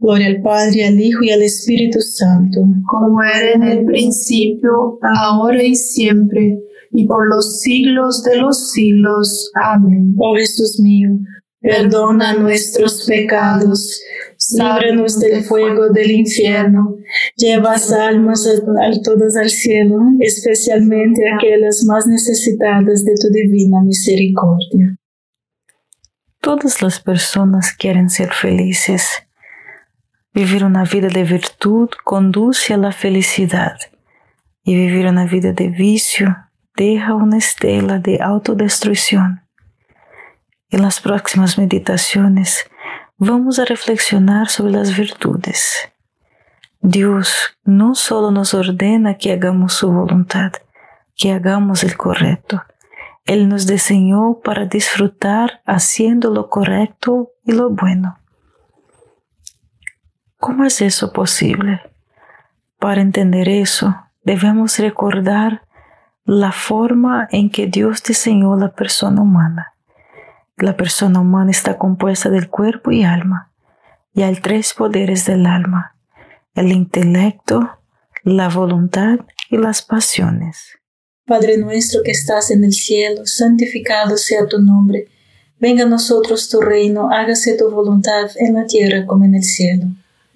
Gloria al Padre, al Hijo y al Espíritu Santo. Como era en el principio, ahora y siempre, y por los siglos de los siglos. Amén. Oh Jesús mío, perdona nuestros pecados, líbranos del fuego del infierno, lleva almas a, todas al cielo, especialmente aquellas más necesitadas de tu divina misericordia. Todas las personas quieren ser felices Vivir una vida de virtud conduce a la felicidad y vivir una vida de vicio deja una estela de autodestrucción. En las próximas meditaciones vamos a reflexionar sobre las virtudes. Dios no solo nos ordena que hagamos su voluntad, que hagamos el correcto. Él nos diseñó para disfrutar haciendo lo correcto y lo bueno. ¿Cómo es eso posible? Para entender eso, debemos recordar la forma en que Dios diseñó la persona humana. La persona humana está compuesta del cuerpo y alma, y hay tres poderes del alma, el intelecto, la voluntad y las pasiones. Padre nuestro que estás en el cielo, santificado sea tu nombre, venga a nosotros tu reino, hágase tu voluntad en la tierra como en el cielo.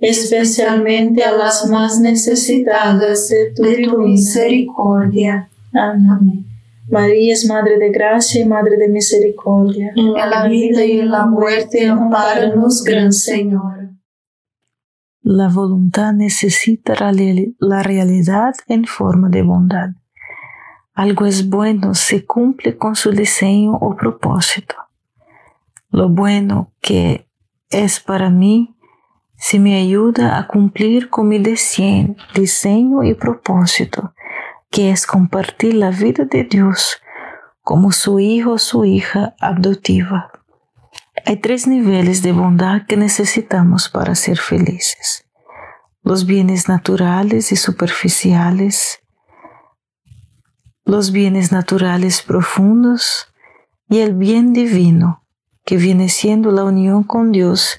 especialmente a las más necesitadas de tu, misericordia. Amén. María es Madre de Gracia y Madre de Misericordia. En la vida y en la muerte, amparanos, Gran Señor. La voluntad necesita la realidad en forma de bondad algo es bueno se cumple con su diseño o propósito. Lo bueno que es para mí se me ayuda a cumplir con mi diseño y propósito, que es compartir la vida de Dios como su hijo o su hija adoptiva. Hay tres niveles de bondad que necesitamos para ser felices. Los bienes naturales y superficiales, los bienes naturales profundos y el bien divino, que viene siendo la unión con Dios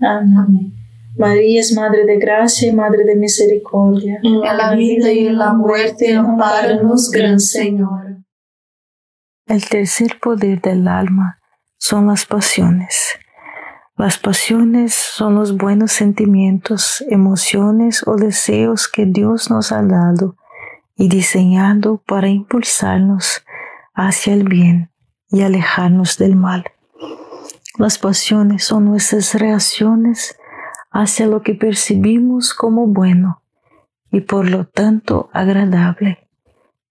Amén. María es Madre de Gracia y Madre de Misericordia. En la vida y en la muerte, amparanos, Gran Señor. El tercer poder del alma son las pasiones. Las pasiones son los buenos sentimientos, emociones o deseos que Dios nos ha dado y diseñado para impulsarnos hacia el bien y alejarnos del mal. Las pasiones son nuestras reacciones hacia lo que percibimos como bueno y por lo tanto agradable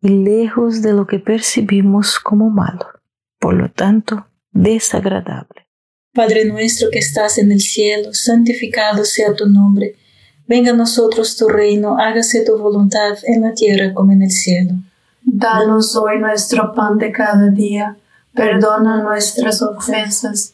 y lejos de lo que percibimos como malo, por lo tanto desagradable. Padre nuestro que estás en el cielo, santificado sea tu nombre. Venga a nosotros tu reino, hágase tu voluntad en la tierra como en el cielo. Danos hoy nuestro pan de cada día, perdona nuestras ofensas,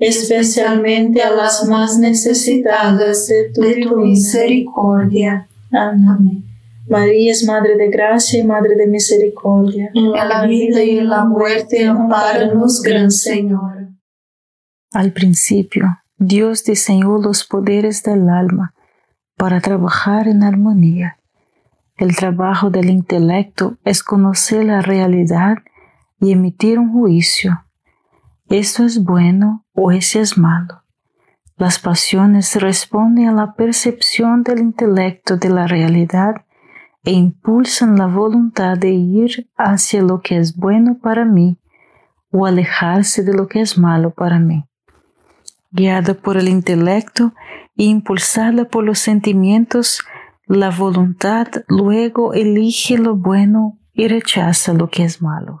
especialmente a las más necesitadas de tu, de tu misericordia. Amén. María es Madre de Gracia y Madre de Misericordia. En la vida y en la muerte, amparanos, Gran Señor. Al principio, Dios diseñó los poderes del alma para trabajar en armonía. El trabajo del intelecto es conocer la realidad y emitir un juicio. Esto es bueno o ese es malo. Las pasiones responden a la percepción del intelecto de la realidad e impulsan la voluntad de ir hacia lo que es bueno para mí o alejarse de lo que es malo para mí. Guiada por el intelecto e impulsada por los sentimientos, la voluntad luego elige lo bueno y rechaza lo que es malo.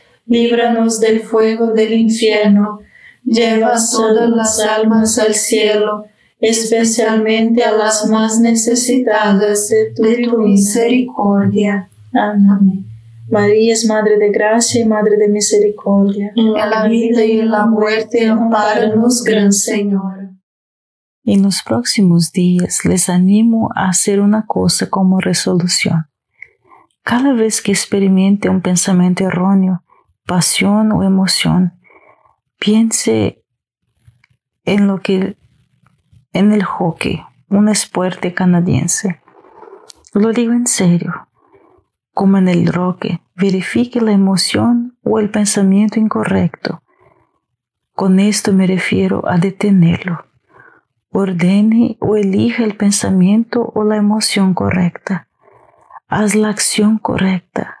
líbranos del fuego del infierno, lleva todas las almas al cielo, especialmente a las más necesitadas de tu, misericordia. Amén. María es Madre de Gracia y Madre de Misericordia. En la vida y en la muerte, amparanos, Gran Señor. En los próximos días les animo a hacer una cosa como resolución. Cada vez que experimente un pensamiento erróneo, pasión o emoción, piense en lo que en el hockey, un esporte canadiense. Lo digo en serio. Como en el rock, verifique la emoción o el pensamiento incorrecto. Con esto me refiero a detenerlo. Ordene o elija el pensamiento o la emoción correcta. Haz la acción correcta.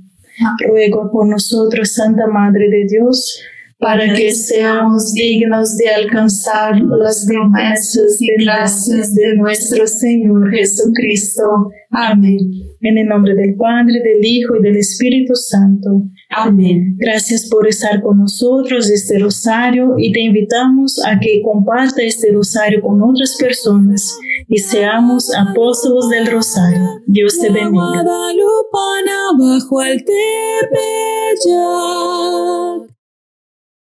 ruego por nosotros, Santa Madre de Dios, para que seamos dignos de alcanzar las promesas y gracias de nuestro Señor Jesucristo. Amén. En el nombre del Padre, del Hijo y del Espíritu Santo. Amén. Gracias por estar con nosotros este rosario y te invitamos a que comparta este rosario con otras personas y seamos apóstolos del rosario. Dios te bendiga. bajo el tepeyac.